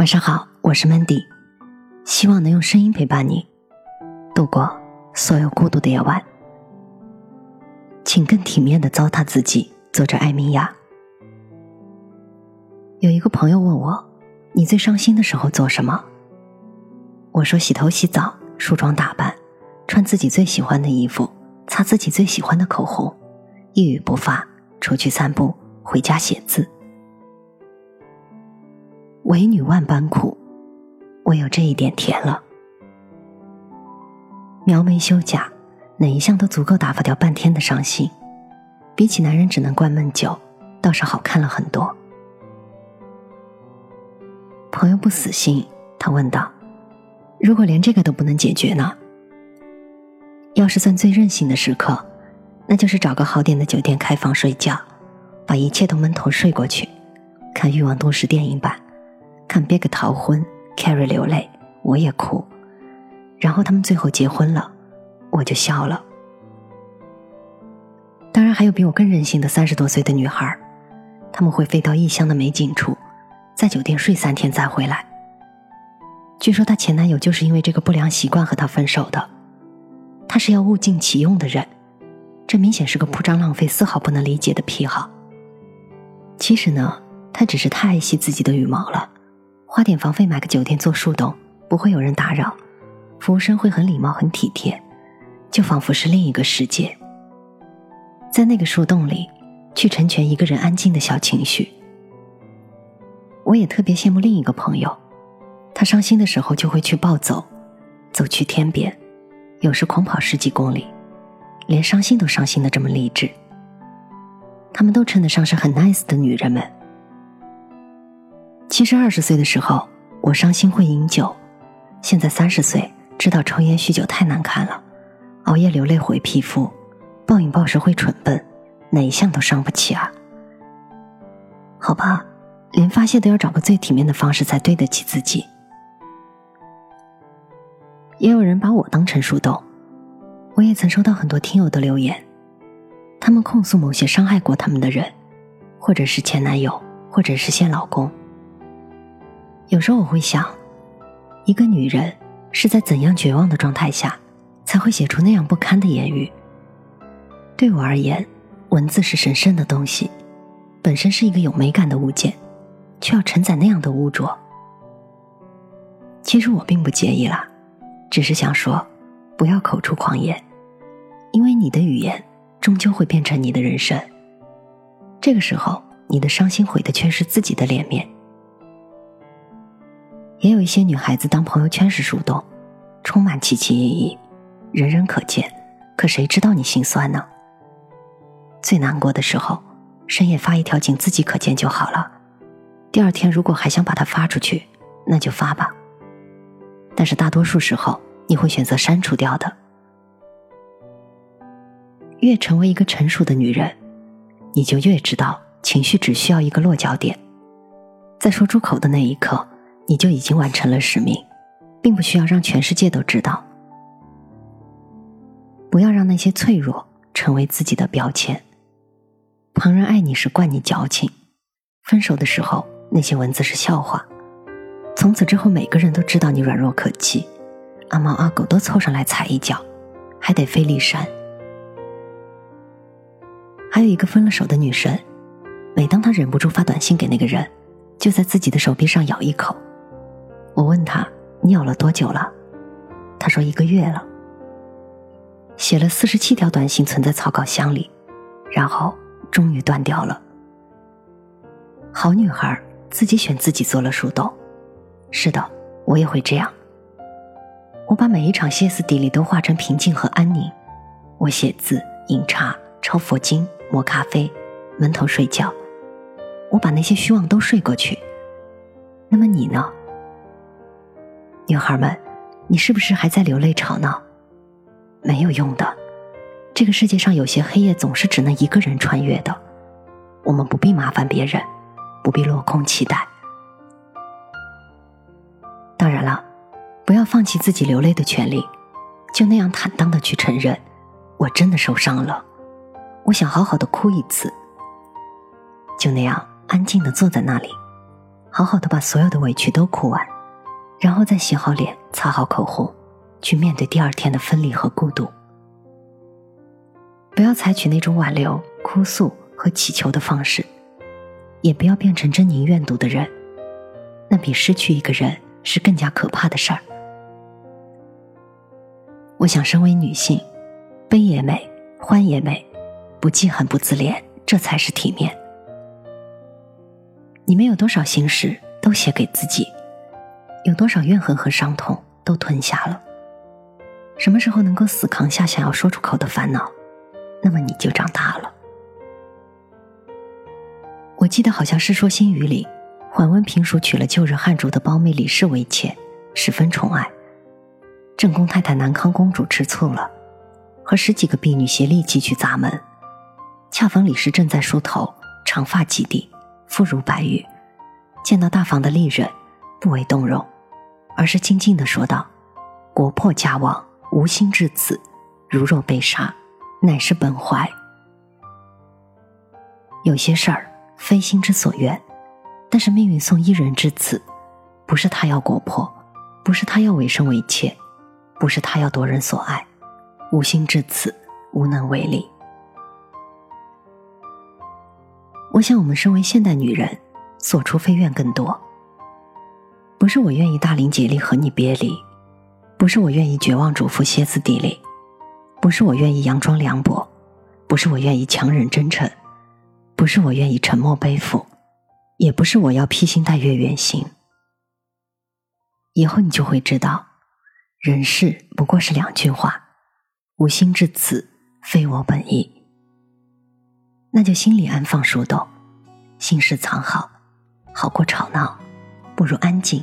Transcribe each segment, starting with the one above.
晚上好，我是 Mandy，希望能用声音陪伴你度过所有孤独的夜晚。请更体面的糟蹋自己。作者艾米亚。有一个朋友问我：“你最伤心的时候做什么？”我说：“洗头、洗澡、梳妆打扮，穿自己最喜欢的衣服，擦自己最喜欢的口红，一语不发，出去散步，回家写字。”为女万般苦，唯有这一点甜了。描眉修甲，哪一项都足够打发掉半天的伤心。比起男人只能灌闷酒，倒是好看了很多。朋友不死心，他问道：“如果连这个都不能解决呢？要是算最任性的时刻，那就是找个好点的酒店开房睡觉，把一切都闷头睡过去，看《欲望都市》电影版。”看 Big 逃婚，Carrie 流泪，我也哭，然后他们最后结婚了，我就笑了。当然还有比我更任性的三十多岁的女孩，他们会飞到异乡的美景处，在酒店睡三天再回来。据说她前男友就是因为这个不良习惯和她分手的，他是要物尽其用的人，这明显是个铺张浪费、丝毫不能理解的癖好。其实呢，他只是太爱惜自己的羽毛了。花点房费买个酒店做树洞，不会有人打扰，服务生会很礼貌很体贴，就仿佛是另一个世界。在那个树洞里，去成全一个人安静的小情绪。我也特别羡慕另一个朋友，他伤心的时候就会去暴走，走去天边，有时狂跑十几公里，连伤心都伤心的这么励志。他们都称得上是很 nice 的女人们。其实二十岁的时候，我伤心会饮酒；现在三十岁，知道抽烟酗酒太难看了，熬夜流泪毁皮肤，暴饮暴食会蠢笨，哪一项都伤不起啊！好吧，连发泄都要找个最体面的方式才对得起自己。也有人把我当成树洞，我也曾收到很多听友的留言，他们控诉某些伤害过他们的人，或者是前男友，或者是现老公。有时候我会想，一个女人是在怎样绝望的状态下，才会写出那样不堪的言语？对我而言，文字是神圣的东西，本身是一个有美感的物件，却要承载那样的污浊。其实我并不介意啦，只是想说，不要口出狂言，因为你的语言终究会变成你的人生。这个时候，你的伤心毁的却是自己的脸面。也有一些女孩子当朋友圈是树洞，充满奇奇异异，人人可见，可谁知道你心酸呢？最难过的时候，深夜发一条仅自己可见就好了。第二天如果还想把它发出去，那就发吧。但是大多数时候，你会选择删除掉的。越成为一个成熟的女人，你就越知道情绪只需要一个落脚点，在说出口的那一刻。你就已经完成了使命，并不需要让全世界都知道。不要让那些脆弱成为自己的标签。旁人爱你是怪你矫情，分手的时候那些文字是笑话。从此之后，每个人都知道你软弱可欺，阿猫阿狗都凑上来踩一脚，还得费力删。还有一个分了手的女生，每当她忍不住发短信给那个人，就在自己的手臂上咬一口。我问他：“你咬了多久了？”他说：“一个月了。”写了四十七条短信存在草稿箱里，然后终于断掉了。好女孩自己选自己做了树洞。是的，我也会这样。我把每一场歇斯底里都化成平静和安宁。我写字、饮茶、抄佛经、磨咖啡、闷头睡觉。我把那些虚妄都睡过去。那么你呢？女孩们，你是不是还在流泪吵闹？没有用的，这个世界上有些黑夜总是只能一个人穿越的。我们不必麻烦别人，不必落空期待。当然了，不要放弃自己流泪的权利，就那样坦荡的去承认，我真的受伤了，我想好好的哭一次。就那样安静的坐在那里，好好的把所有的委屈都哭完，然后再洗好脸、擦好口红，去面对第二天的分离和孤独。不要采取那种挽留、哭诉和乞求的方式，也不要变成狰狞怨毒的人，那比失去一个人是更加可怕的事儿。我想，身为女性，悲也美，欢也美，不记恨，不自怜，这才是体面。你们有多少心事都写给自己，有多少怨恨和伤痛都吞下了。什么时候能够死扛下想要说出口的烦恼，那么你就长大了。我记得好像《世说新语》里，桓温平蜀娶了旧日汉主的胞妹李氏为妾，十分宠爱。正宫太太南康公主吃醋了，和十几个婢女协力进去砸门。恰逢李氏正在梳头，长发及地，肤如白玉。见到大房的丽人，不为动容，而是静静的说道：“国破家亡，无心至此，如若被杀，乃是本怀。有些事儿非心之所愿，但是命运送一人至此，不是他要国破，不是他要委身为妾。”不是他要夺人所爱，无心至此，无能为力。我想，我们身为现代女人，所出非愿更多。不是我愿意大龄竭力和你别离，不是我愿意绝望嘱咐歇斯底里，不是我愿意佯装凉薄，不是我愿意强忍真诚，不是我愿意沉默背负，也不是我要披星戴月远行。以后你就会知道。人世不过是两句话，无心至此，非我本意。那就心里安放树洞，心事藏好，好过吵闹，不如安静，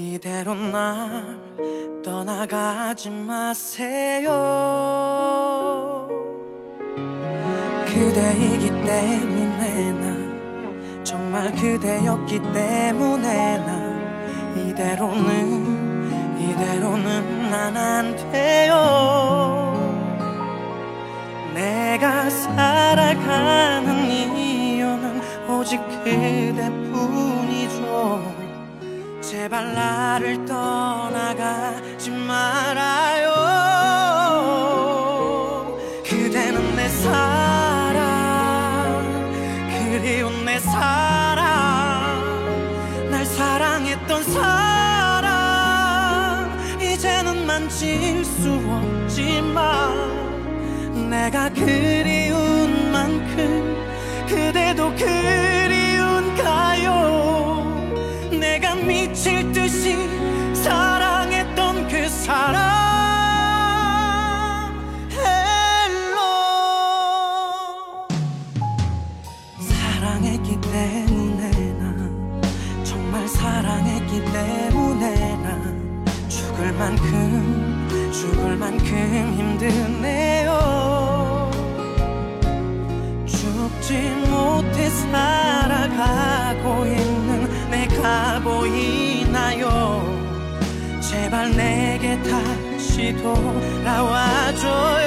이대로 날 떠나가지 마세요. 그대이기 때문에 나 정말 그대였기 때문에 나 이대로는 이대로는 난 안 돼요. 내가 살아가는 이유는 오직 그대뿐이죠 제발 나를 떠나가지 말아요. 그대는 내 사랑 그리운 내 사랑 날 사랑했던 사랑. 만질 수 없지만 내가 그리운 만큼 그대도 그 미칠 듯이 사랑했던 그 사람 내가 보이나요? 제발 내게 다시 돌아와줘